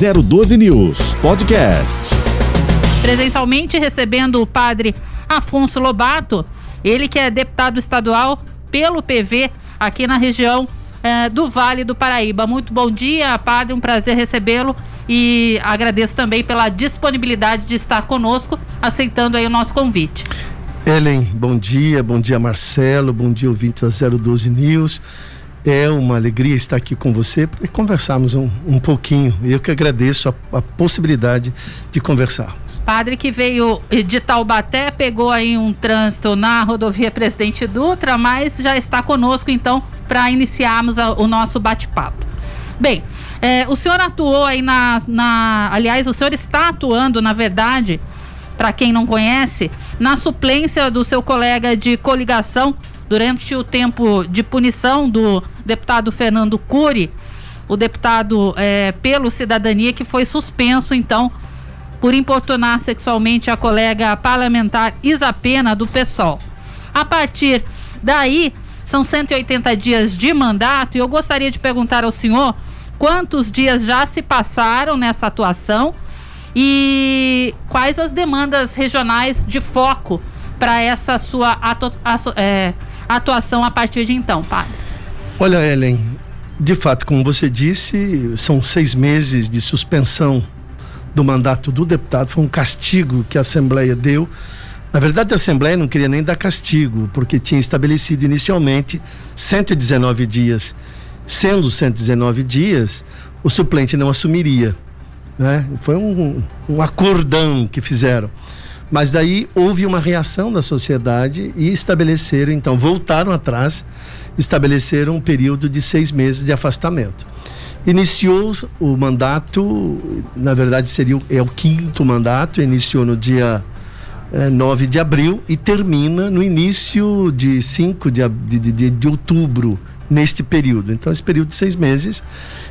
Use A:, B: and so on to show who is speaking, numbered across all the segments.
A: 012 News Podcast.
B: Presencialmente recebendo o padre Afonso Lobato, ele que é deputado estadual pelo PV aqui na região é, do Vale do Paraíba. Muito bom dia, padre, um prazer recebê-lo e agradeço também pela disponibilidade de estar conosco, aceitando aí o nosso convite.
C: Ellen, bom dia, bom dia Marcelo, bom dia ouvinte da 012 News. É uma alegria estar aqui com você para conversarmos um, um pouquinho. Eu que agradeço a, a, possibilidade de conversarmos.
B: Padre que veio de Taubaté, pegou aí um trânsito na rodovia Presidente Dutra, mas já está conosco então para iniciarmos a, o nosso bate-papo. Bem, é, o senhor atuou aí na, na. Aliás, o senhor está atuando, na verdade, para quem não conhece, na suplência do seu colega de coligação durante o tempo de punição do deputado Fernando Cury, o deputado é, pelo Cidadania, que foi suspenso, então, por importunar sexualmente a colega parlamentar Isa Pena, do PSOL. A partir daí, são 180 dias de mandato, e eu gostaria de perguntar ao senhor quantos dias já se passaram nessa atuação e quais as demandas regionais de foco para essa sua atu é, atuação a partir de então, padre?
C: Olha, Ellen, de fato, como você disse, são seis meses de suspensão do mandato do deputado, foi um castigo que a Assembleia deu. Na verdade, a Assembleia não queria nem dar castigo, porque tinha estabelecido inicialmente 119 dias. Sendo 119 dias, o suplente não assumiria. Né? Foi um, um acordão que fizeram. Mas daí houve uma reação da sociedade e estabeleceram, então, voltaram atrás, estabeleceram um período de seis meses de afastamento. Iniciou o mandato, na verdade seria é o quinto mandato, iniciou no dia é, eh, 9 de abril e termina no início de 5 de, de, de, de outubro neste período. Então, esse período de seis meses,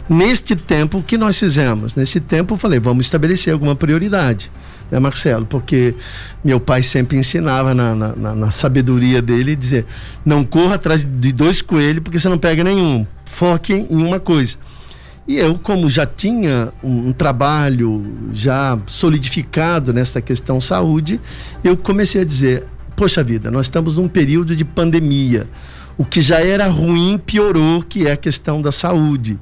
C: neste tempo, o que nós fizemos? Nesse tempo, eu falei, vamos estabelecer alguma prioridade, né, Marcelo? Porque meu pai sempre ensinava na, na, na sabedoria dele, dizer, não corra atrás de dois coelhos porque você não pega nenhum. Foque em uma coisa. E eu, como já tinha um, um, trabalho já solidificado nessa questão saúde, eu comecei a dizer: poxa vida, nós estamos num período de pandemia o que já era ruim piorou, que é a questão da saúde.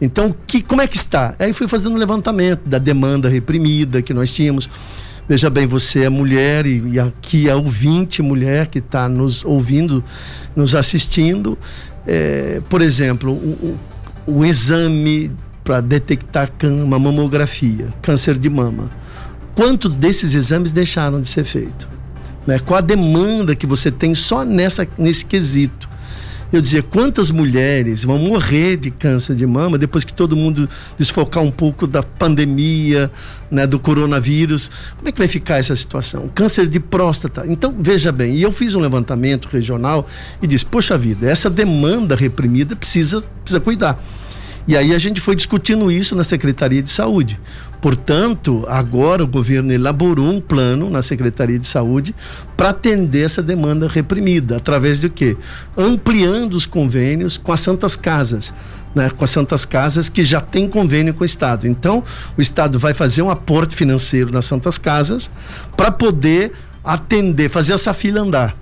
C: Então, que, como é que está? Aí fui fazendo um levantamento da demanda reprimida que nós tínhamos. Veja bem, você é mulher e, e aqui é ouvinte mulher que está nos ouvindo, nos assistindo. É, por exemplo, o, o, o exame para detectar uma mamografia, câncer de mama. Quantos desses exames deixaram de ser feitos? Né? Qual a demanda que você tem só nessa, nesse quesito? Eu dizia quantas mulheres vão morrer de câncer de mama depois que todo mundo desfocar um pouco da pandemia, né, do coronavírus. Como é que vai ficar essa situação? Câncer de próstata. Então, veja bem, e eu fiz um levantamento regional e disse: "Poxa vida, essa demanda reprimida precisa precisa cuidar". E aí a gente foi discutindo isso na Secretaria de Saúde. Portanto, agora o governo elaborou um plano na Secretaria de Saúde para atender essa demanda reprimida, através de quê? Ampliando os convênios com as Santas Casas. Né, com as Santas Casas que já tem convênio com o Estado. Então, o Estado vai fazer um aporte financeiro nas Santas Casas para poder atender, fazer essa fila andar.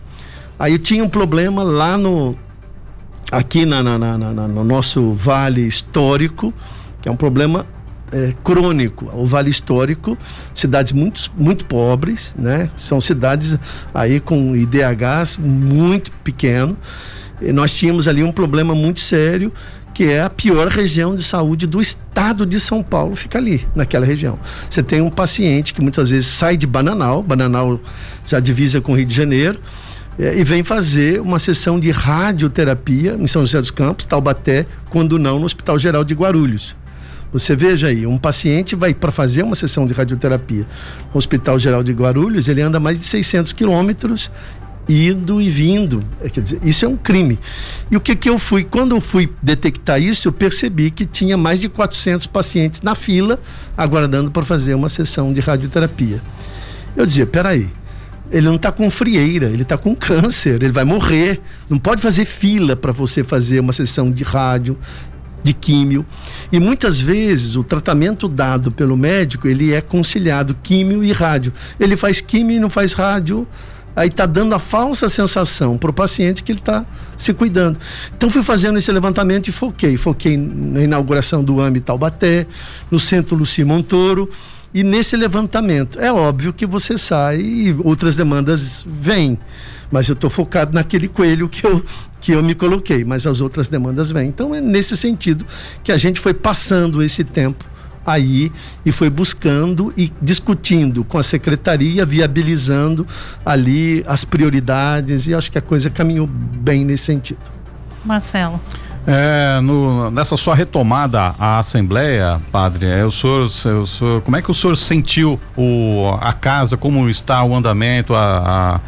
C: Aí eu tinha um problema lá no aqui na, na, na, no nosso vale histórico, que é um problema é, crônico. O Vale Histórico, cidades muito, muito pobres, né? São cidades aí com IDHs muito pequeno. E nós tínhamos ali um problema muito sério, que é a pior região de saúde do estado de São Paulo, fica ali, naquela região. Você tem um paciente que muitas vezes sai de Bananal, Bananal já divisa com o Rio de Janeiro, é, e vem fazer uma sessão de radioterapia em São José dos Campos, Taubaté, quando não no Hospital Geral de Guarulhos. Você veja aí, um paciente vai para fazer uma sessão de radioterapia no Hospital Geral de Guarulhos, ele anda mais de 600 quilômetros indo e vindo. É, quer dizer, isso é um crime. E o que que eu fui, quando eu fui detectar isso, eu percebi que tinha mais de 400 pacientes na fila aguardando para fazer uma sessão de radioterapia. Eu dizia, peraí, ele não está com frieira, ele está com câncer, ele vai morrer. Não pode fazer fila para você fazer uma sessão de rádio de químio. E muitas vezes o tratamento dado pelo médico, ele é conciliado químio e rádio. Ele faz químio e não faz rádio, aí está dando a falsa sensação para o paciente que ele está se cuidando. Então fui fazendo esse levantamento e foquei. Foquei na inauguração do AMI Taubaté, no Centro Luci Montoro. E nesse levantamento, é óbvio que você sai e outras demandas vêm. Mas eu estou focado naquele coelho que eu, que eu me coloquei, mas as outras demandas vêm. Então é nesse sentido que a gente foi passando esse tempo aí e foi buscando e discutindo com a secretaria, viabilizando ali as prioridades e acho que a coisa caminhou bem nesse sentido.
B: Marcelo.
D: É, no, nessa sua retomada à Assembleia, padre, é, o senhor, o senhor, como é que o senhor sentiu o, a casa, como está o andamento, a, a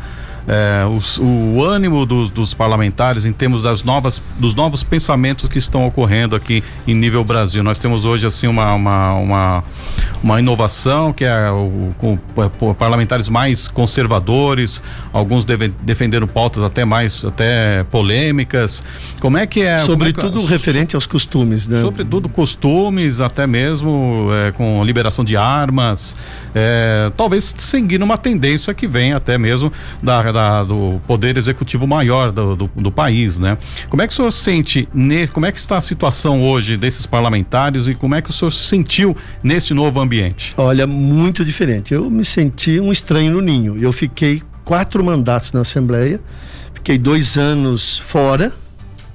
D: é, o, o, ânimo dos, dos, parlamentares em termos das novas, dos novos pensamentos que estão ocorrendo aqui em nível Brasil. Nós temos hoje assim uma, uma, uma, uma inovação que é o, com, com parlamentares mais conservadores, alguns deve, defenderam pautas até mais até polêmicas. Como é que é?
C: Sobretudo
D: é que,
C: referente aos costumes, né?
D: Sobretudo costumes, até mesmo é, com liberação de armas, é, talvez seguindo uma tendência que vem até mesmo da da, do poder executivo maior do, do, do, país, né? Como é que o senhor sente, ne, como é que está a situação hoje desses parlamentares e como é que o senhor sentiu nesse novo ambiente?
C: Olha, muito diferente. Eu me senti um estranho no ninho. Eu fiquei quatro mandatos na Assembleia, fiquei dois anos fora,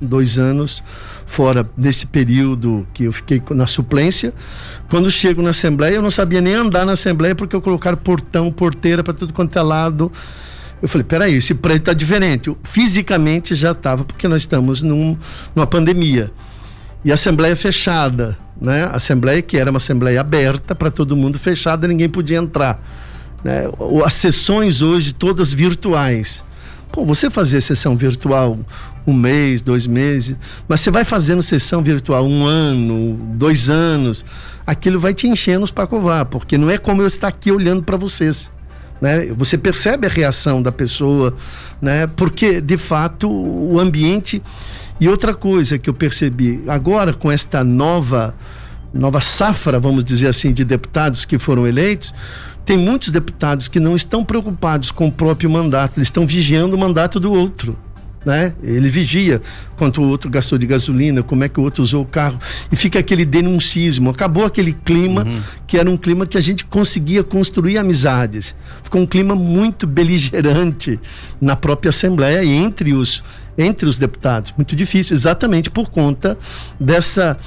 C: dois anos fora nesse período que eu fiquei na suplência. Quando chego na Assembleia, eu não sabia nem andar na Assembleia porque eu colocaram portão, porteira para tudo quanto é lado. Eu falei, peraí, esse prédio está diferente. Fisicamente já estava, porque nós estamos num, numa pandemia. E assembleia fechada, né? Assembleia que era uma assembleia aberta para todo mundo, fechada, ninguém podia entrar. Né? As sessões hoje todas virtuais. Pô, você fazer sessão virtual um mês, dois meses, mas você vai fazendo sessão virtual um ano, dois anos, aquilo vai te enchendo os pacovar, porque não é como eu estar aqui olhando para vocês. Né? Você percebe a reação da pessoa, né? Porque de fato o ambiente e outra coisa que eu percebi agora com esta nova nova safra, vamos dizer assim, de deputados que foram eleitos, tem muitos deputados que não estão preocupados com o próprio mandato, eles estão vigiando o mandato do outro né? Ele vigia quanto o outro gastou de gasolina, como é que o outro usou o carro. E fica aquele denuncismo. Acabou aquele clima uhum. que era um clima que a gente conseguia construir amizades. Ficou um clima muito beligerante na própria Assembleia e entre os, entre os deputados. Muito difícil, exatamente por conta dessa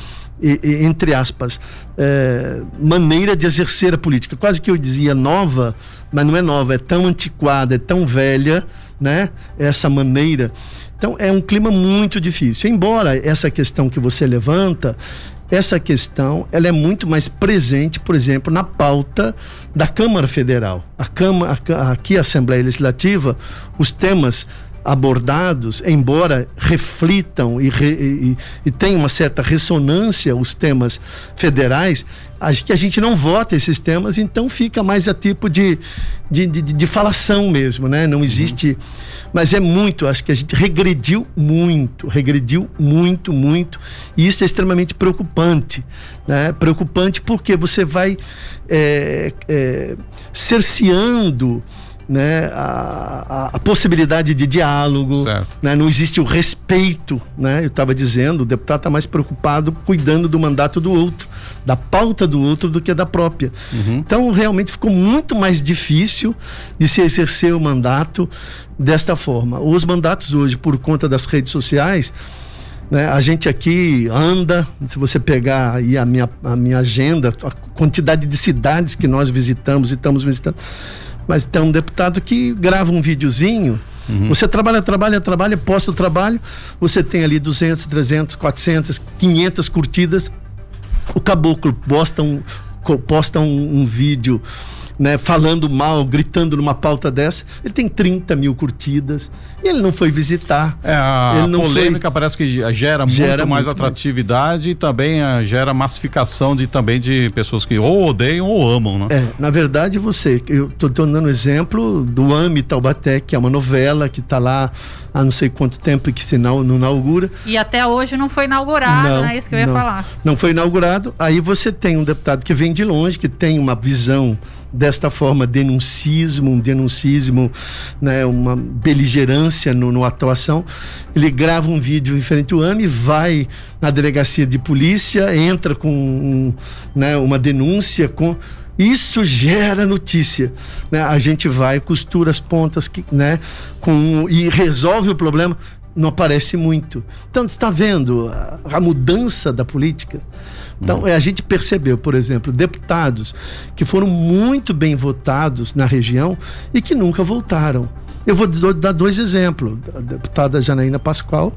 C: entre aspas, é, maneira de exercer a política. Quase que eu dizia nova, mas não é nova, é tão antiquada, é tão velha, né? Essa maneira. Então é um clima muito difícil. Embora essa questão que você levanta, essa questão ela é muito mais presente, por exemplo, na pauta da Câmara Federal. A Câmara, aqui a Assembleia Legislativa, os temas abordados, embora reflitam e, re, e, e tenham uma certa ressonância os temas federais, acho que a gente não vota esses temas, então fica mais a tipo de, de, de, de falação mesmo, né? Não existe. Uhum. Mas é muito, acho que a gente regrediu muito, regrediu muito, muito, e isso é extremamente preocupante. Né? Preocupante porque você vai é, é, cerceando né, a, a, a, possibilidade de diálogo, né, não existe o respeito, né, eu estava dizendo, o deputado está mais preocupado cuidando do mandato do outro, da pauta do outro do que da própria. Uhum. Então realmente ficou muito mais difícil de se exercer o mandato desta forma. Os mandatos hoje, por conta das redes sociais, né, a gente aqui anda, se você pegar aí a minha, a minha agenda, a quantidade de cidades que nós visitamos e estamos visitando, mas tem um deputado que grava um videozinho. Uhum. Você trabalha, trabalha, trabalha, posta o trabalho, você tem ali 200, 300, 400, 500 curtidas. O caboclo posta um, posta um, um vídeo né, falando mal, gritando numa pauta dessa. Ele tem 30 mil curtidas e ele não foi visitar.
D: É, a
C: ele não
D: polêmica
C: foi...
D: parece que gera,
C: Gera
D: muito mais
C: muito
D: atratividade e também ah, gera massificação de também de pessoas que ou odeiam ou amam, né?
C: É, na verdade você, eu tô, tô dando exemplo do AME Taubaté, que é uma novela que está lá há não sei quanto tempo que se não, não inaugura.
B: E até hoje não foi inaugurado,
C: Não,
B: né? Isso que eu ia
C: não.
B: falar.
C: Não foi inaugurado. Aí você tem um deputado que vem de longe, que tem uma visão desta forma, denuncismo, um denuncismo, né, uma beligerância no, no atuação. Ele grava um vídeo em frente ao AME, vai na delegacia de polícia, entra com um, né, uma denúncia com isso gera notícia, né? A gente vai costura as pontas, que, né? Com e resolve o problema não aparece muito. Então, você está vendo a, a mudança da política? Então, é, a gente percebeu, por exemplo, deputados que foram muito bem votados na região e que nunca voltaram. Eu vou dar dois exemplos. A deputada Janaína Pascoal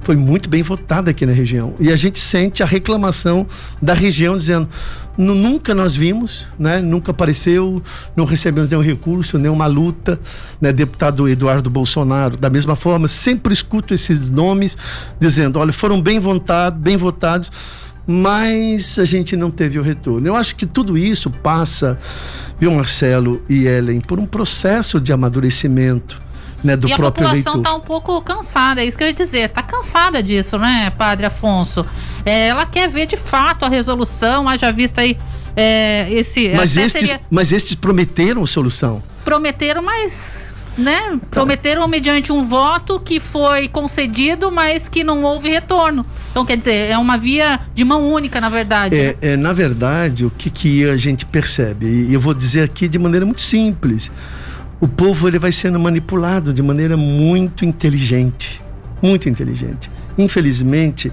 C: foi muito bem votada aqui na região. E a gente sente a reclamação da região dizendo: "Nu- nunca nós vimos, né? nunca apareceu, não recebemos nenhum recurso, nenhuma luta. Né? Deputado Eduardo Bolsonaro, da mesma forma, sempre escuto esses nomes dizendo: olha, foram bem votados, bem votados mas a gente não teve o retorno. Eu acho que tudo isso passa, viu, Marcelo e Ellen, por um processo de amadurecimento né, do
B: e a
C: próprio
B: população
C: eleitor.
B: está um pouco cansada, é isso que eu ia dizer. Está cansada disso, né, Padre Afonso? É, ela quer ver de fato a resolução, haja vista aí é, esse.
C: Mas estes,
B: seria-
C: mas estes prometeram solução.
B: prometeram, mas. Né? Prometeram mediante um voto que foi concedido, mas que não houve retorno. Então, quer dizer, é uma via de mão única, na verdade. né?
C: É, é, na verdade, o que, que a gente percebe, e eu vou dizer aqui de maneira muito simples, o povo ele vai sendo manipulado de maneira muito inteligente, muito inteligente. Infelizmente,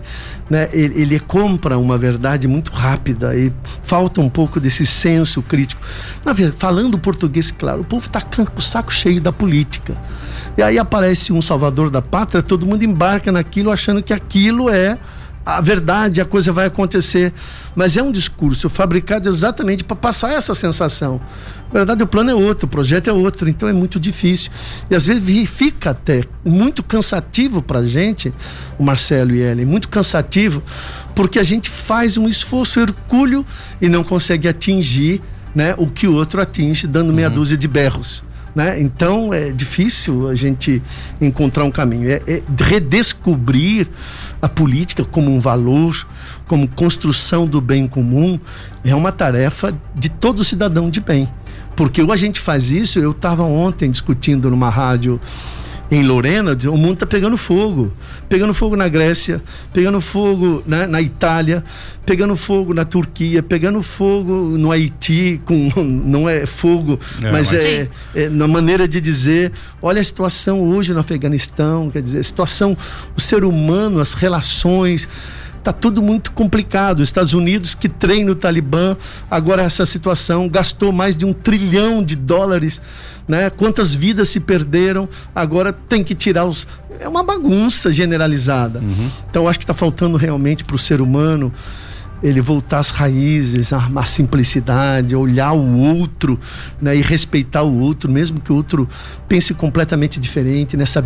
C: né, ele, ele compra uma verdade muito rápida e falta um pouco desse senso crítico. Na verdade, falando português, claro, o povo está com o saco cheio da política. E aí aparece um salvador da pátria, todo mundo embarca naquilo achando que aquilo é a verdade, a coisa vai acontecer. Mas é um discurso fabricado exatamente para passar essa sensação. Na verdade, o plano é outro, o projeto é outro, então é muito difícil. E às vezes fica até muito cansativo para a gente, o Marcelo e Ellen, muito cansativo, porque a gente faz um esforço hercúleo e não consegue atingir né, o que o outro atinge, dando meia dúzia de berros. Né? Então é difícil a gente encontrar um caminho. É, é redescobrir a política como um valor, como construção do bem comum, é uma tarefa de todo cidadão de bem. Porque ou a gente faz isso, eu estava ontem discutindo numa rádio em Lorena, o mundo está pegando fogo. Pegando fogo na Grécia, pegando fogo né, na Itália, pegando fogo na Turquia, pegando fogo no Haiti, com, não é fogo,
D: É,
C: mas
D: mas-
C: é, é na maneira de dizer, olha a situação hoje no Afeganistão, quer dizer, a situação, o ser humano, as relações, Tá tudo muito complicado. Os Estados Unidos, que treina o Talibã, agora essa situação, gastou mais de um trilhão de dólares. Né? Quantas vidas se perderam, agora tem que tirar os. É uma bagunça generalizada. Então, eu acho que está faltando realmente para o ser humano ele voltar às raízes, a, a simplicidade, olhar o outro né? e respeitar o outro, mesmo que o outro pense completamente diferente nessa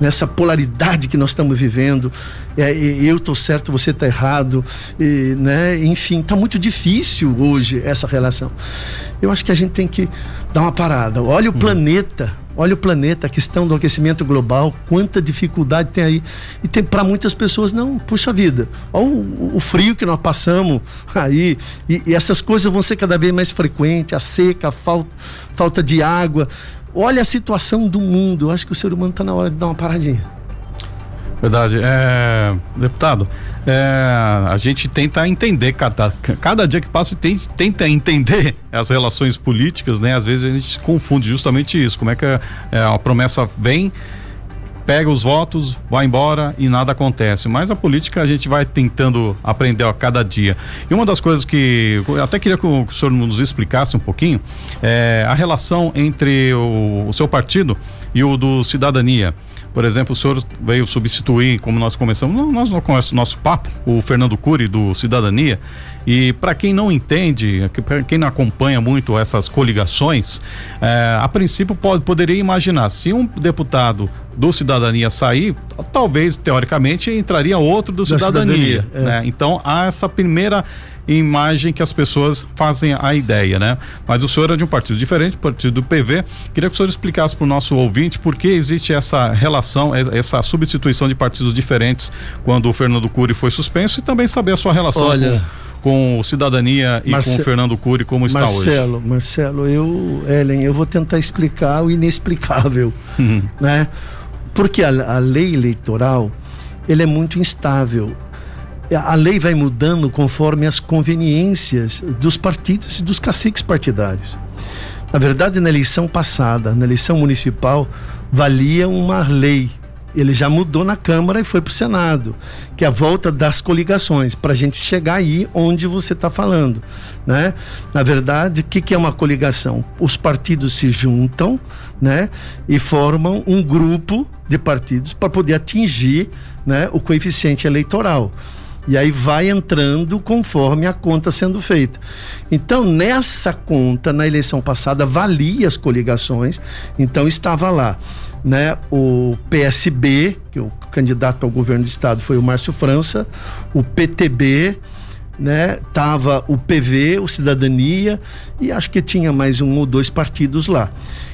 C: nessa polaridade que nós estamos vivendo. É, eu estou certo, você está errado. E, né? Enfim, está muito difícil hoje essa relação. Eu acho que a gente tem que dar uma parada. Olha o planeta. Olha o planeta, a questão do aquecimento global, quanta dificuldade tem aí. E tem para muitas pessoas, não, puxa vida. Olha o, o frio que nós passamos aí. E, e essas coisas vão ser cada vez mais frequentes, a seca, a falta, falta de água. Olha a situação do mundo. Eu acho que o ser humano está na hora de dar uma paradinha.
D: Verdade. É, deputado, é, a gente tenta entender cada, cada dia que passa, tem, tenta entender as relações políticas, né? Às vezes a gente confunde justamente isso. Como é que é, a promessa vem, pega os votos, vai embora e nada acontece. Mas a política a gente vai tentando aprender a cada dia. E uma das coisas que eu até queria que o, senhor nos explicasse um pouquinho é a relação entre o, o seu partido e o do Cidadania. Por exemplo, o senhor veio substituir, como nós começamos, nós começo do nosso papo, o Fernando Cury do Cidadania, E para quem não entende, para quem não acompanha muito essas coligações, é, a princípio pode, poderia imaginar se um deputado do Cidadania sair, talvez teoricamente entraria outro do da Cidadania. cidadania é. né? Então há essa primeira imagem que as pessoas fazem a ideia, né? Mas o senhor é de um partido diferente, partido do PV. Queria que o senhor explicasse para o nosso ouvinte por que existe essa relação, essa substituição de partidos diferentes quando o Fernando Cury foi suspenso e também saber a sua relação Olha, com, com Cidadania e Marce... com o Fernando Cury como está
C: Marcelo, hoje. Marcelo, eu, Ellen, eu vou tentar explicar o inexplicável, uhum. né? Porque a, a lei eleitoral, ele é muito instável a lei vai mudando conforme as conveniências dos partidos e dos caciques partidários. Na verdade, na eleição passada, na eleição municipal, valia uma lei. Ele já mudou na Câmara e foi para o Senado, que é a volta das coligações, para a gente chegar aí onde você está falando. Né? Na verdade, o que, que é uma coligação? Os partidos se juntam né? e formam um grupo de partidos para poder atingir né, o coeficiente eleitoral. E aí vai entrando conforme a conta sendo feita. Então, nessa conta, na eleição passada, valia as coligações, então estava lá. Né, o PSB, que o candidato ao governo do estado foi o Márcio França, o PTB, né, tava o PV, o Cidadania e acho que tinha mais um ou dois partidos lá.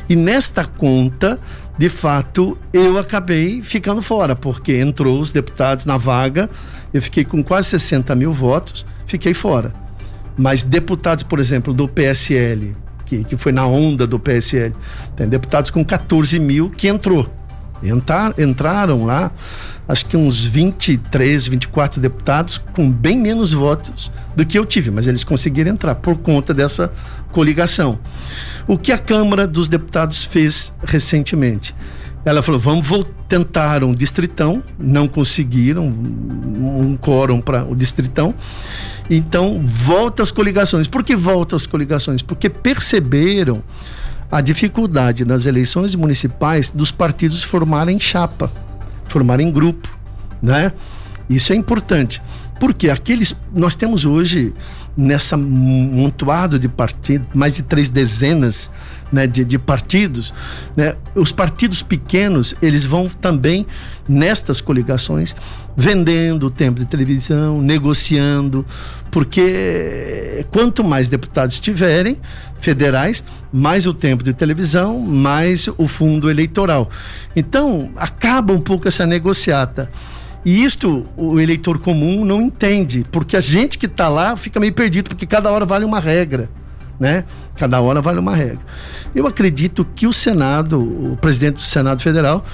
C: E nesta conta, de fato, eu acabei ficando fora, porque entrou os deputados na vaga eu fiquei com quase 60 mil votos, fiquei fora. Mas deputados, por exemplo, do PSL, que, que foi na onda do PSL, tem deputados com 14 mil que entrou. Entrar, entraram lá, acho que uns 23, 24 deputados com bem menos votos do que eu tive, mas eles conseguiram entrar por conta dessa coligação. O que a Câmara dos Deputados fez recentemente? Ela falou: vamos tentar um distritão, não conseguiram um quórum para o distritão. Então, volta as coligações. Por que volta as coligações? Porque perceberam a dificuldade nas eleições municipais dos partidos formarem chapa, formarem grupo, né? Isso é importante. Porque aqueles nós temos hoje nessa montoado de partidos, mais de três dezenas né, de, de, partidos, né, os partidos pequenos eles vão também nestas coligações vendendo o tempo de televisão, negociando, porque quanto mais deputados tiverem federais, mais o tempo de televisão, mais o fundo eleitoral. Então acaba um pouco essa negociata. E isto o eleitor comum não entende, porque a gente que está lá fica meio perdido, porque cada hora vale uma regra, né? Cada hora vale uma regra. Eu acredito que o Senado, o presidente do Senado Federal,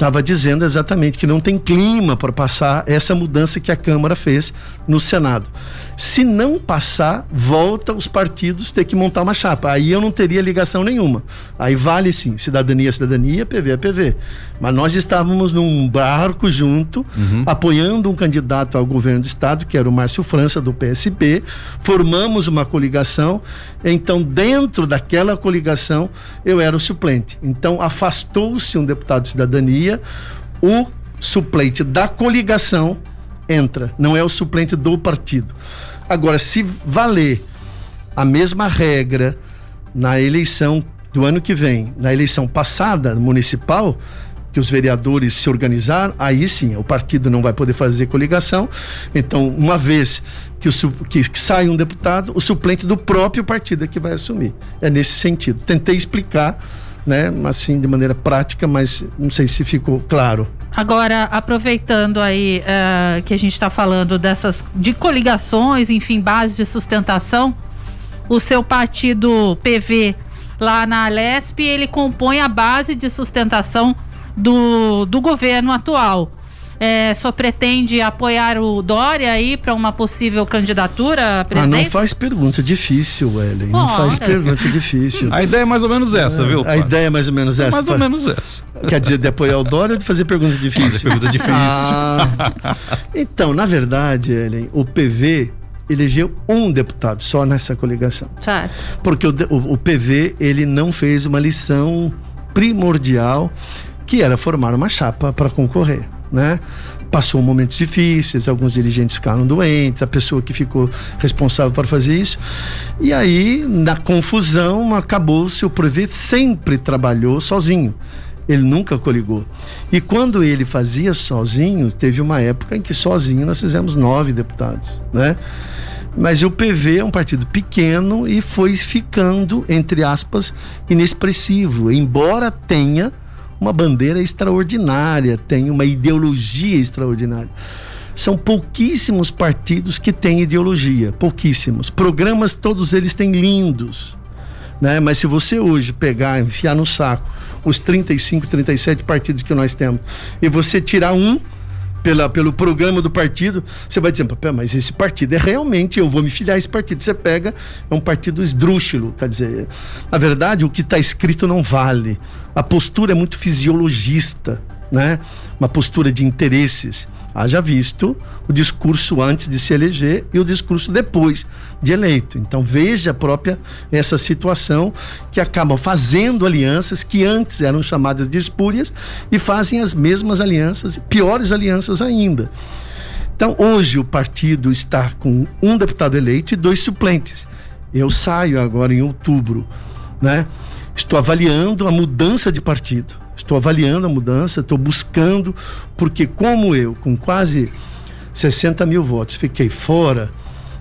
C: estava dizendo exatamente que não tem clima para passar essa mudança que a Câmara fez no Senado. Se não passar, volta os partidos ter que montar uma chapa. Aí eu não teria ligação nenhuma. Aí vale sim, cidadania, cidadania, PV é PV. Mas nós estávamos num barco junto, uhum. apoiando um candidato ao governo do estado, que era o Márcio França, do PSB. Formamos uma coligação. Então, dentro daquela coligação, eu era o suplente. Então, afastou-se um deputado de cidadania o suplente da coligação entra, não é o suplente do partido. Agora, se valer a mesma regra na eleição do ano que vem, na eleição passada municipal, que os vereadores se organizaram, aí sim o partido não vai poder fazer coligação. Então, uma vez que, o, que, que sai um deputado, o suplente do próprio partido é que vai assumir. É nesse sentido. Tentei explicar né? Assim, de maneira prática, mas não sei se ficou claro.
B: Agora, aproveitando aí uh, que a gente está falando dessas de coligações, enfim, bases de sustentação, o seu partido PV lá na Alesp, ele compõe a base de sustentação do, do governo atual é, só pretende apoiar o Dória aí para uma possível candidatura?
C: Ah, não faz pergunta difícil, Ellen. Não faz pergunta difícil.
D: A ideia é mais ou menos essa, é, viu?
C: A ideia é mais ou menos essa.
D: mais ou menos essa.
C: Quer dizer, de apoiar o Dória ou de fazer pergunta difícil? Fazer
D: pergunta difícil.
C: Ah, então, na verdade, Ellen, o PV elegeu um deputado só nessa coligação.
B: Certo.
C: Porque o, o, o PV ele não fez uma lição primordial que era formar uma chapa para concorrer. Né? Passou momentos difíceis, alguns dirigentes ficaram doentes, a pessoa que ficou responsável por fazer isso. E aí, na confusão, acabou-se o Prevê sempre trabalhou sozinho. Ele nunca coligou. E quando ele fazia sozinho, teve uma época em que sozinho nós fizemos nove deputados, né? Mas o PV é um partido pequeno e foi ficando, entre aspas, inexpressivo, embora tenha uma bandeira extraordinária, tenha uma ideologia extraordinária. São pouquíssimos partidos que têm ideologia, pouquíssimos. Programas, todos eles têm lindos. Né? Mas se você hoje pegar, enfiar no saco os 35, 37 partidos que nós temos e você tirar um pela, pelo programa do partido, você vai dizer, mas esse partido é realmente, eu vou me filiar a esse partido. Você pega, é um partido esdrúxulo, quer dizer, na verdade, o que está escrito não vale. A postura é muito fisiologista, né? Uma postura de interesses. Haja visto o discurso antes de se eleger e o discurso depois de eleito. Então veja própria essa situação que acaba fazendo alianças que antes eram chamadas de espúrias e fazem as mesmas alianças, piores alianças ainda. Então hoje o partido está com um deputado eleito e dois suplentes. Eu saio agora em outubro, né? Estou avaliando a mudança de partido. Estou avaliando a mudança, estou buscando, porque como eu, com quase 60 mil votos, fiquei fora,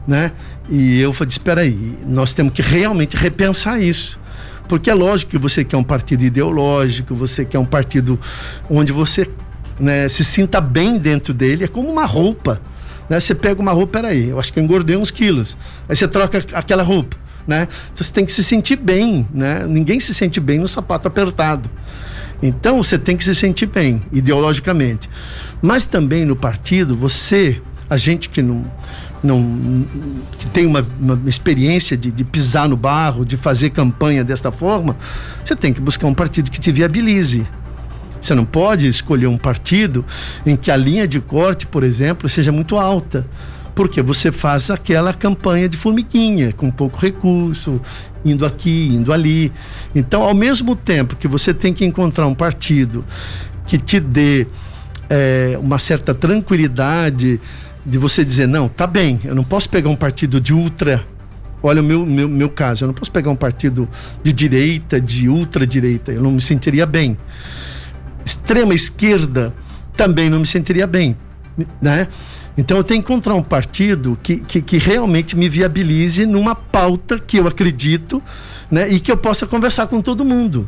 C: né? E eu falei, espera aí, nós temos que realmente repensar isso. Porque é lógico que você quer um partido ideológico, você quer um partido onde você né, se sinta bem dentro dele, é como uma roupa. Né? Você pega uma roupa, peraí, eu acho que eu engordei uns quilos. Aí você troca aquela roupa. Né? Então você tem que se sentir bem, né? Ninguém se sente bem no sapato apertado. Então você tem que se sentir bem, ideologicamente. Mas também no partido, você, a gente que não, não que tem uma, uma experiência de, de, pisar no barro, de fazer campanha desta forma, você tem que buscar um partido que te viabilize. Você não pode escolher um partido em que a linha de corte, por exemplo, seja muito alta porque você faz aquela campanha de formiguinha, com pouco recurso, indo aqui, indo ali. Então, ao mesmo tempo que você tem que encontrar um partido que te dê é, uma certa tranquilidade de você dizer, não, tá bem, eu não posso pegar um partido de ultra. Olha o meu, meu, meu caso, eu não posso pegar um partido de direita, de ultradireita, eu não me sentiria bem. Extrema esquerda também não me sentiria bem, né? Então eu tenho que encontrar um partido que, que, que, realmente me viabilize numa pauta que eu acredito né, e que eu possa conversar com todo mundo.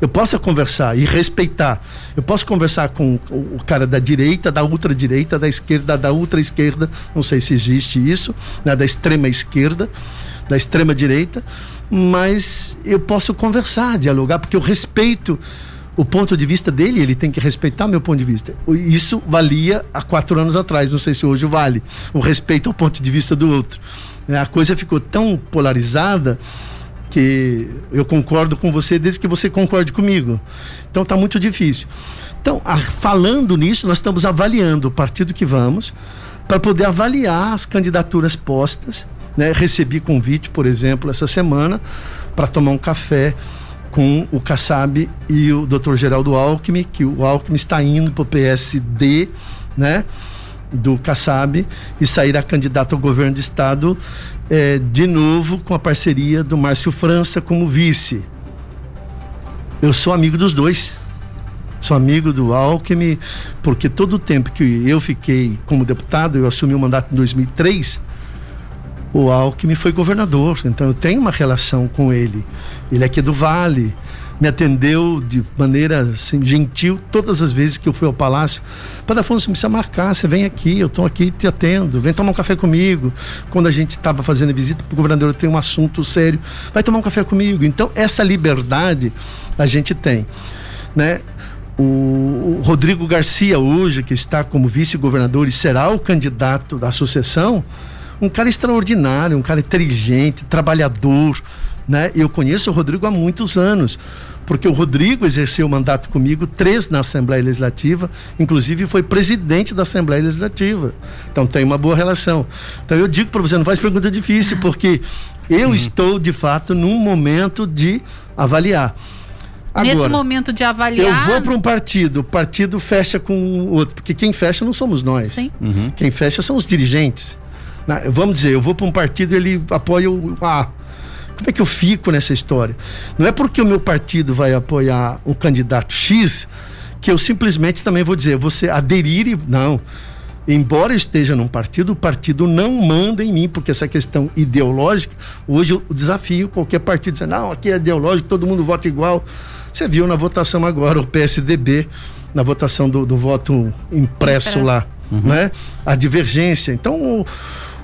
C: Eu possa conversar e respeitar. Eu posso conversar com o cara da direita, da ultradireita, da esquerda, da ultra-esquerda, não sei se existe isso, né, da extrema esquerda, da extrema direita, mas eu posso conversar, dialogar, porque eu respeito o ponto de vista dele, ele tem que respeitar meu ponto de vista. Isso valia há quatro anos atrás, não sei se hoje vale. O respeito ao ponto de vista do outro. É, a coisa ficou tão polarizada que eu concordo com você desde que você concorde comigo. Então está muito difícil. Então, falando nisso, nós estamos avaliando o partido que vamos para poder avaliar as candidaturas postas. Né? Recebi convite, por exemplo, essa semana para tomar um café com o Kassab e o Dr. Geraldo Alckmin, que o Alckmin está indo para o PSD, né? Do Kassab e sairá candidato ao governo do estado é, de novo com a parceria do Márcio França como vice. Eu sou amigo dos dois. Sou amigo do Alckmin, porque todo o tempo que eu fiquei como deputado, eu assumi o mandato em 2003, o Alckmin foi governador, então eu tenho uma relação com ele. Ele é aqui do Vale, me atendeu de maneira assim, gentil todas as vezes que eu fui ao palácio. Padre Afonso, você precisa marcar, você vem aqui, eu estou aqui te atendo, vem tomar um café comigo. Quando a gente estava fazendo visita para o governador, tem um assunto sério, vai tomar um café comigo. Então, essa liberdade a gente tem, né? O, Rodrigo Garcia, hoje, que está como vice-governador e será o candidato da associação, um cara extraordinário, um cara inteligente, trabalhador, né? Eu conheço o Rodrigo há muitos anos, porque o Rodrigo exerceu o mandato comigo, três na Assembleia Legislativa, inclusive foi presidente da Assembleia Legislativa. Então tem uma boa relação. Então eu digo para você, não faz pergunta difícil, porque eu uhum. estou de fato num momento de avaliar.
B: Nesse
C: Agora,
B: momento de
C: Eu
B: avaliar.
C: vou para um partido, o partido fecha com o outro, porque quem fecha não somos nós.
B: Sim.
C: Quem fecha são os dirigentes. Vamos dizer, eu vou para um partido e ele apoia o A. Como é que eu fico nessa história? Não é porque o meu partido vai apoiar o candidato X que eu simplesmente também vou dizer, você aderir e. Não. Embora eu esteja num partido, o partido não manda em mim, porque essa questão ideológica, hoje o desafio, qualquer partido dizer, não, aqui é ideológico, todo mundo vota igual. Você viu na votação agora, o PSDB, na votação do, do voto impresso
B: Impresso.
C: lá, né? A divergência. Então, o,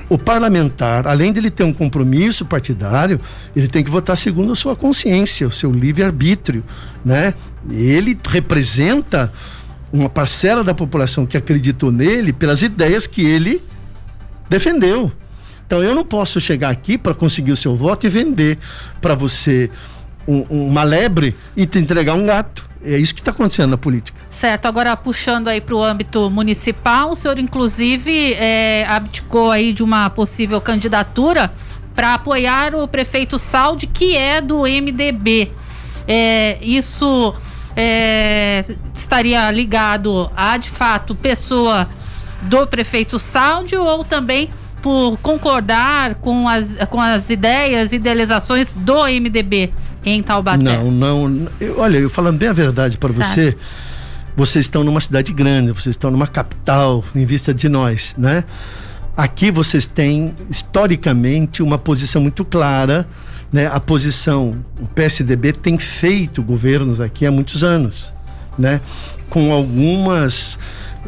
C: o parlamentar, além dele ter um compromisso partidário, ele tem que votar segundo a sua consciência, o seu livre-arbítrio, né? Ele representa uma parcela da população que acreditou nele pelas ideias que ele defendeu. Então eu não posso chegar aqui para conseguir o seu voto e vender para você um- uma lebre e te entregar um gato. É isso que está acontecendo na política.
B: Certo, agora puxando aí para o âmbito municipal, o senhor inclusive é, abdicou aí de uma possível candidatura para apoiar o prefeito Saldi, que é do MDB. É, isso é, estaria ligado a, de fato, pessoa do prefeito Saldi ou também por concordar com as, com as ideias, idealizações do MDB em Taubaté?
C: Não, não. eu- olha, eu falando bem a verdade para você, vocês estão numa cidade grande, vocês estão numa capital em vista de nós, né? Aqui vocês têm historicamente uma posição muito clara, né? A posição, o PSDB tem feito governos aqui há muitos anos, né? Com algumas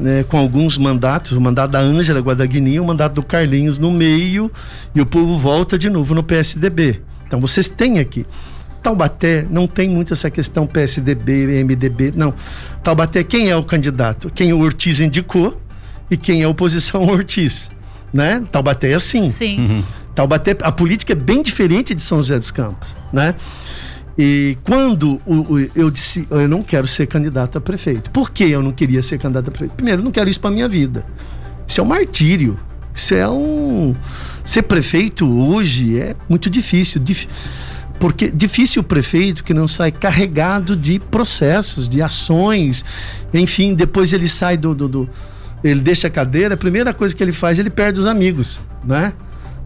C: né, com alguns mandatos, o mandato da Ângela Guadagni, o mandato do Carlinhos no meio, e o povo volta de novo no PSDB. Então vocês têm aqui. Taubaté não tem muito essa questão PSDB, MDB, não. Taubaté, quem é o candidato? Quem o Ortiz indicou e quem é a oposição ao Ortiz, né? Taubaté é assim.
B: Sim.
C: Taubaté, a política é bem diferente de São José dos Campos, né? E quando eu disse, eu não quero ser candidato a prefeito. Por que eu não queria ser candidato a prefeito? Primeiro, eu não quero isso para minha vida. Isso é um martírio. Isso é um ser prefeito hoje é muito difícil, dif- porque difícil o prefeito que não sai carregado de processos, de ações, enfim, depois ele sai do, do- do- ele deixa a cadeira, a primeira coisa que ele faz, ele perde os amigos, né?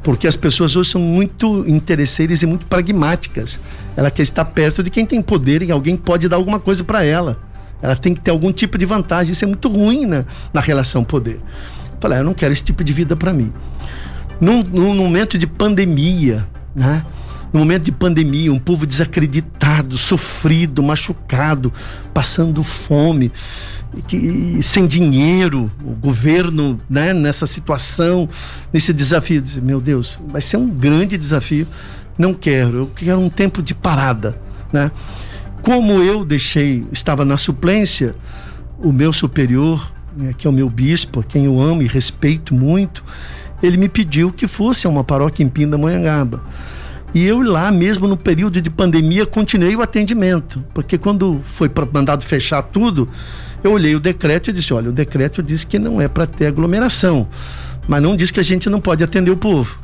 C: Porque as pessoas hoje são muito interesseiras e muito pragmáticas. Ela quer estar perto de quem tem poder e alguém pode dar alguma coisa para ela. Ela tem que ter algum tipo de vantagem. Isso é muito ruim na, na relação poder. Eu falei, ah, eu não quero esse tipo de vida para mim. Num, num momento de pandemia, né? No momento de pandemia, um povo desacreditado, sofrido, machucado, passando fome, que- sem dinheiro, o governo, né, nessa situação, nesse desafio, meu Deus, vai ser um grande desafio. Não quero, eu quero um tempo de parada, né? Como eu deixei, estava na suplência, o meu superior, né, que é o meu bispo, quem eu amo e respeito muito, ele me pediu que fosse a uma paróquia em Pindamonhangaba. E eu lá mesmo no período de pandemia continuei o atendimento, porque quando foi mandado fechar tudo, eu olhei o decreto e disse, olha, o decreto diz que não é para ter aglomeração, mas não diz que a gente não pode atender o povo,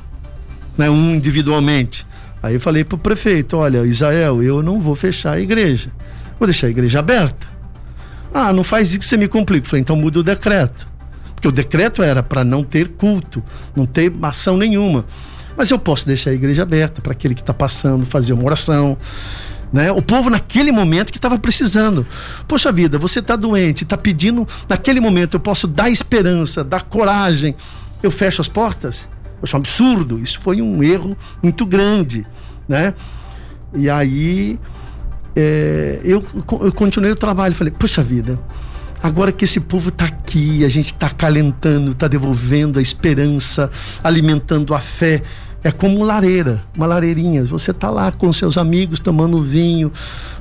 C: né, um individualmente. Aí eu falei pro prefeito, olha, Israel, eu não vou fechar a igreja. Vou deixar a igreja aberta. Ah, não faz isso que você me complica. Eu falei, então muda o decreto. Porque o decreto era para não ter culto, não ter ação nenhuma. Mas eu posso deixar a igreja aberta para aquele que está passando, fazer uma oração. Né? O povo naquele momento que estava precisando. Poxa vida, você está doente, está pedindo, naquele momento eu posso dar esperança, dar coragem. Eu fecho as portas? Poxa, um absurdo. Isso foi um erro muito grande. Né? E aí é, eu, eu continuei o trabalho. Falei, poxa vida, agora que esse povo está aqui, a gente está acalentando, está devolvendo a esperança, alimentando a fé. É como lareira, uma lareirinha. Você está lá com seus amigos tomando vinho,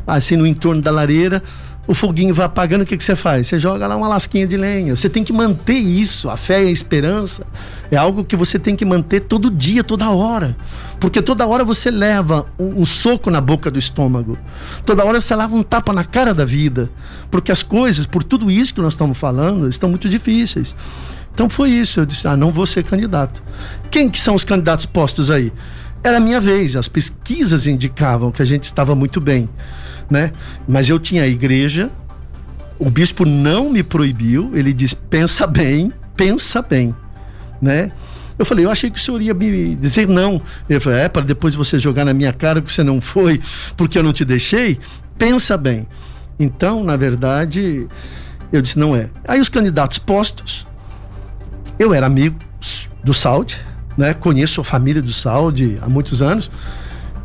C: assim no entorno da lareira. O foguinho vai apagando, o que, que você faz? Você joga lá uma lasquinha de lenha. Você tem que manter isso. A fé e a esperança é algo que você tem que manter todo dia, toda hora. Porque toda hora você leva um, um soco na boca do estômago. Toda hora você leva um tapa na cara da vida. Porque as coisas, por tudo isso que nós estamos falando, estão muito difíceis. Então foi isso. Eu disse: ah, não vou ser candidato. Quem que são os candidatos postos aí? Era a minha vez, as pesquisas indicavam que a gente estava muito bem, né? Mas eu tinha a igreja, o bispo não me proibiu, ele disse: pensa bem, pensa bem, né? Eu falei, eu achei que o senhor ia me dizer não. Ele falou, é, para depois você jogar na minha cara que você não foi, porque eu não te deixei. Pensa bem. Então, na verdade, eu disse, não é. Aí os candidatos postos, eu era amigo do Saud, né? Conheço a família do Saud há muitos anos.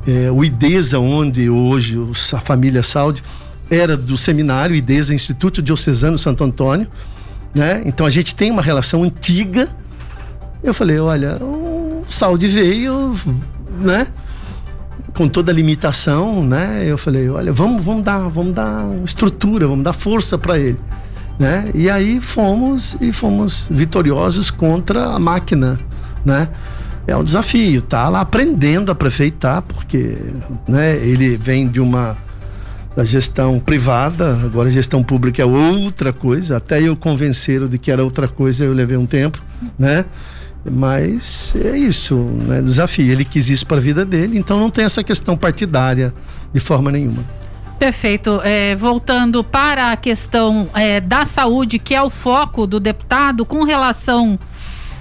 C: É, o IDESA, onde hoje a família Saud era do seminário IDESA, Instituto Diocesano Santo Antônio, né? Então a gente tem uma relação antiga eu falei, olha, o Saúde veio, né? Com toda a limitação, né? Eu falei, olha, vamos, vamos dar, vamos dar estrutura, vamos dar força para ele, né? E aí fomos e fomos vitoriosos contra a máquina, né? É um desafio, tá lá aprendendo a prefeitar, porque, né? Ele vem de uma da gestão privada, agora a gestão pública é outra coisa. Até eu convencer de que era outra coisa, eu levei um tempo, né? Mas é isso, né? Desafio. Ele quis isso para a vida dele, então não tem essa questão partidária de forma nenhuma.
B: Perfeito. É, voltando para a questão é, da saúde, que é o foco do deputado, com relação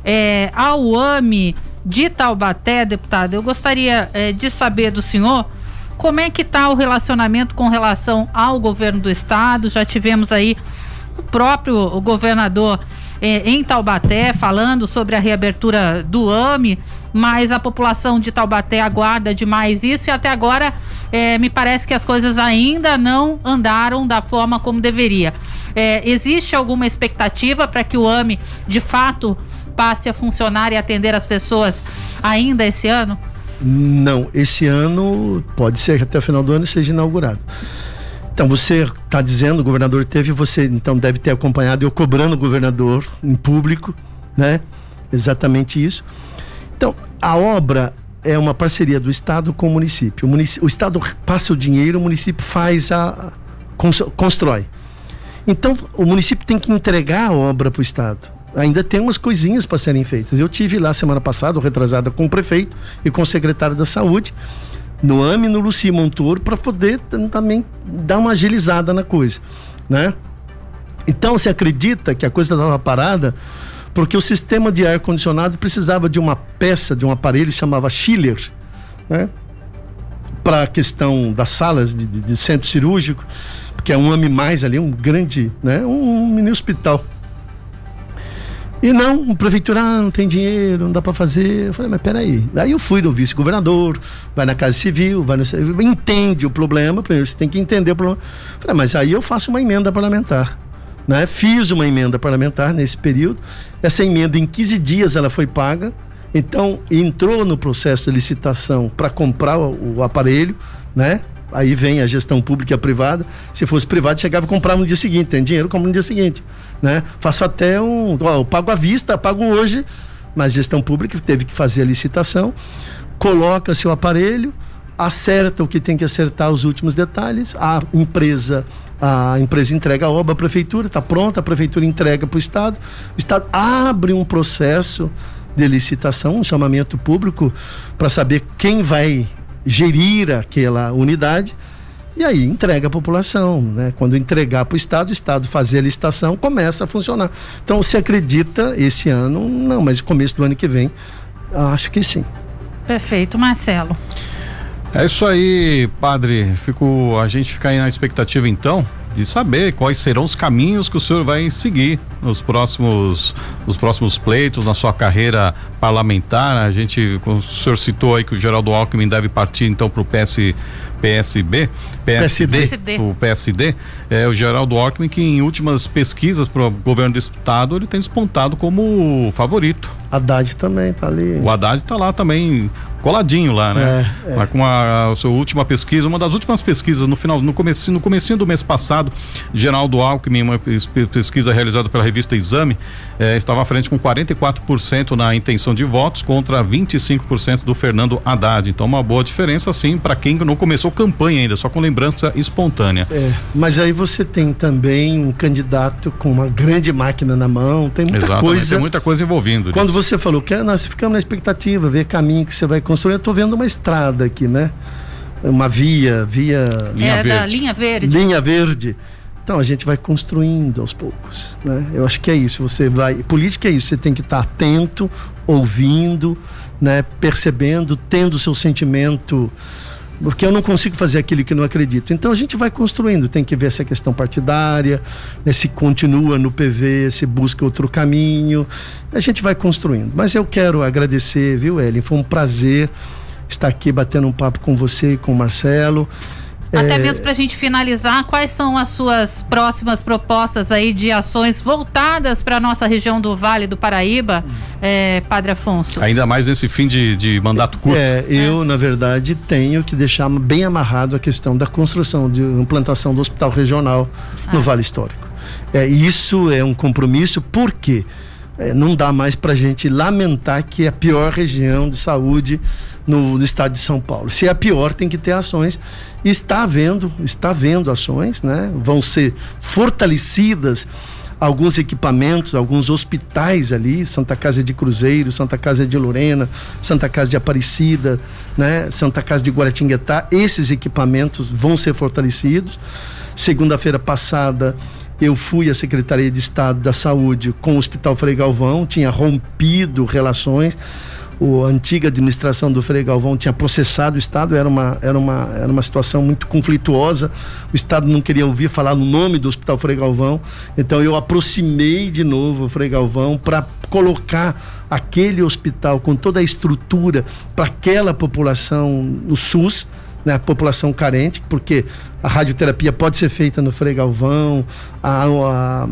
B: é, ao AME de Taubaté, deputado, eu gostaria é, de saber do senhor como é que está o relacionamento com relação ao governo do estado. Já tivemos aí o próprio governador eh, em Taubaté falando sobre a reabertura do AME, mas a população de Taubaté aguarda demais isso e até agora eh, me parece que as coisas ainda não andaram da forma como deveria. Eh, existe alguma expectativa para que o AME de fato passe a funcionar e atender as pessoas ainda esse ano?
C: Não, esse ano pode ser que até o final do ano seja inaugurado. Então você está dizendo, o governador teve, você então deve ter acompanhado eu cobrando o governador em público, né? Exatamente isso. Então, a obra é uma parceria do Estado com o município. O, município, o Estado passa o dinheiro, o município faz a. constrói. Então, o município tem que entregar a obra para o Estado. Ainda tem umas coisinhas para serem feitas. Eu tive lá semana passada, retrasada, com o prefeito e com o secretário da Saúde no AME e no Luci Montoro para poder também dar uma agilizada na coisa, né? Então se acredita que a coisa estava parada porque o sistema de ar condicionado precisava de uma peça, de um aparelho que chamava chiller, né? Para a questão das salas de, de, de, centro cirúrgico, porque é um AME mais ali, um grande, né? Um mini hospital. E não, a prefeitura ah, não tem dinheiro, não dá para fazer. Eu falei, mas peraí. Daí eu fui no vice-governador, vai na Casa Civil, vai no. Entende o problema, você tem que entender o problema. Eu falei, mas aí eu faço uma emenda parlamentar. Né? Fiz uma emenda parlamentar nesse período. Essa emenda, em 15 dias, ela foi paga. Então, entrou no processo de licitação para comprar o, o aparelho, né? Aí vem a gestão pública e a privada. Se fosse privado, chegava e comprava no dia seguinte. Tem dinheiro, compra no dia seguinte. Né? Faço até um. Ó, eu pago à vista, pago hoje, mas gestão pública teve que fazer a licitação, coloca seu aparelho, acerta o que tem que acertar os últimos detalhes, a empresa a empresa entrega a obra à prefeitura, está pronta, a prefeitura entrega para o Estado, o Estado abre um processo de licitação, um chamamento público para saber quem vai gerir aquela unidade e aí entrega a população, né? Quando entregar para o Estado, o Estado fazer a licitação, começa a funcionar. Então, se acredita esse ano, não, mas começo do ano que vem, acho que sim.
B: Perfeito, Marcelo.
D: É isso aí, padre. Fico, a gente fica aí na expectativa então de saber quais serão os caminhos que o senhor vai seguir nos próximos, nos próximos pleitos, na sua carreira parlamentar. A gente, o senhor citou aí que o Geraldo Alckmin deve partir então para o PS, PSB, PSD, PSD. o PSD, é o Geraldo Alckmin que em últimas pesquisas para o governo do estado ele tem despontado como favorito.
C: Haddad também tá ali.
D: O Haddad tá lá também coladinho lá, né? É, é. Lá com a, a, sua última pesquisa, uma das últimas pesquisas no final, no começo, no comecinho do mês passado, Geraldo Alckmin, uma pesquisa realizada pela revista Exame, eh, estava à frente com 44% na intenção de votos contra 25% do Fernando Haddad. Então uma boa diferença sim para quem não começou campanha ainda, só com lembrança espontânea.
C: É, mas aí você tem também um candidato com uma grande máquina na mão, tem muita
D: Exatamente,
C: coisa.
D: tem muita coisa envolvendo.
C: Quando
D: nisso.
C: você falou que é, nós ficamos na expectativa, ver caminho que você vai construir. Eu estou vendo uma estrada aqui, né? Uma via, via
D: Linha
B: é da
D: verde.
B: linha verde.
C: linha verde. Então a gente vai construindo aos poucos, né? Eu acho que é isso. Você vai, política é isso. Você tem que estar atento, ouvindo, né? Percebendo, tendo seu sentimento, porque eu não consigo fazer aquilo que não acredito. Então a gente vai construindo. Tem que ver essa questão partidária, né? se continua no PV, se busca outro caminho. A gente vai construindo. Mas eu quero agradecer, viu, Ellen? Foi um prazer estar aqui batendo um papo com você e com o Marcelo.
B: Até
C: É,
B: mesmo para a gente finalizar, quais são as suas próximas propostas aí de ações voltadas para a nossa região do Vale do Paraíba, é, Padre Afonso?
D: Ainda mais nesse fim de, de mandato curto.
C: É, eu, na verdade, tenho que deixar bem amarrado a questão da construção, de implantação do hospital regional
B: Ah.
C: no Vale Histórico. É, isso é um compromisso, porque é, não dá mais para a gente lamentar que é a pior região de saúde no, no estado de São Paulo. Se é a pior, tem que ter ações. Está havendo, está havendo ações, né? Vão ser fortalecidas alguns equipamentos, alguns hospitais ali, Santa Casa de Cruzeiro, Santa Casa de Lorena, Santa Casa de Aparecida, né, Santa Casa de Guaratinguetá, esses equipamentos vão ser fortalecidos. Segunda-feira passada eu fui à Secretaria de Estado da Saúde com o Hospital Frei Galvão, tinha rompido relações. O, a antiga administração do Frei Galvão tinha processado o Estado, era uma, era, uma, era uma situação muito conflituosa. O Estado não queria ouvir falar no nome do Hospital Frei Galvão. Então eu aproximei de novo o Frei Galvão para colocar aquele hospital com toda a estrutura para aquela população no SUS né, a população carente, porque a radioterapia pode ser feita no Frei Galvão, a, a,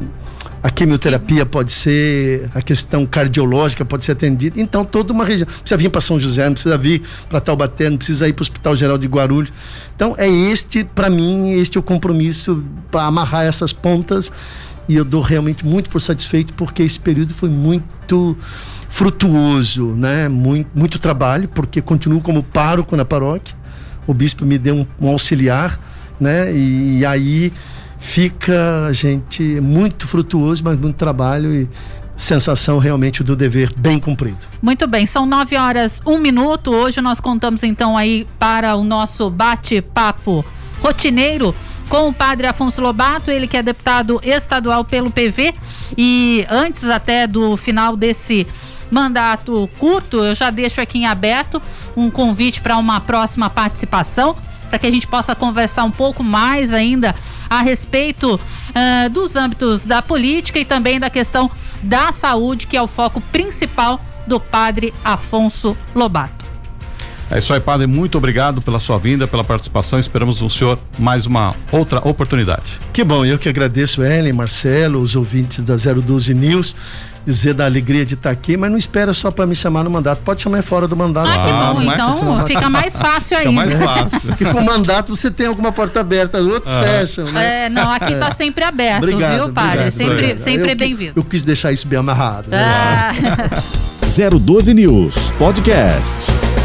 C: a quimioterapia pode ser, a questão cardiológica pode ser atendida. Então, toda uma região. Precisa vir para São José, não precisa vir para Taubaté, não precisa ir para o Hospital Geral de Guarulhos. Então, é este, para mim, este é o compromisso para amarrar essas pontas. E eu dou realmente muito por satisfeito, porque esse período foi muito frutuoso, né? Muito, muito trabalho, porque continuo como pároco na paróquia o bispo me deu um, um auxiliar, né? E, e, aí fica, gente, muito frutuoso, mas muito trabalho e sensação realmente do dever bem cumprido.
B: Muito bem, são nove horas, um minuto. Hoje nós contamos então aí para o nosso bate-papo rotineiro com o padre Afonso Lobato, ele que é deputado estadual pelo PV e antes até do final desse mandato curto, eu já deixo aqui em aberto um convite para uma próxima participação, para que a gente possa conversar um pouco mais ainda a respeito uh, dos âmbitos da política e também da questão da saúde, que é o foco principal do padre Afonso Lobato.
D: É isso aí, padre. Muito obrigado pela sua vinda, pela participação. Esperamos o senhor mais uma outra oportunidade.
C: Que bom, eu que agradeço, Ellen, Marcelo, os ouvintes da 012 News dizer da alegria de estar aqui, mas não espera só para me chamar no mandato. Pode chamar fora do mandato.
B: Ah, que bom. Ah, então fica mais fácil ainda.
D: Fica mais fácil.
C: Porque com o mandato você tem alguma porta aberta, outros ah. fecham. Né?
B: É, não, aqui está sempre aberto,
C: obrigado,
B: viu, padre?
C: Obrigado,
B: sempre
C: obrigado.
B: sempre bem-vindo.
C: Eu quis deixar isso bem amarrado.
B: Ah.
A: Né? 012 News Podcast.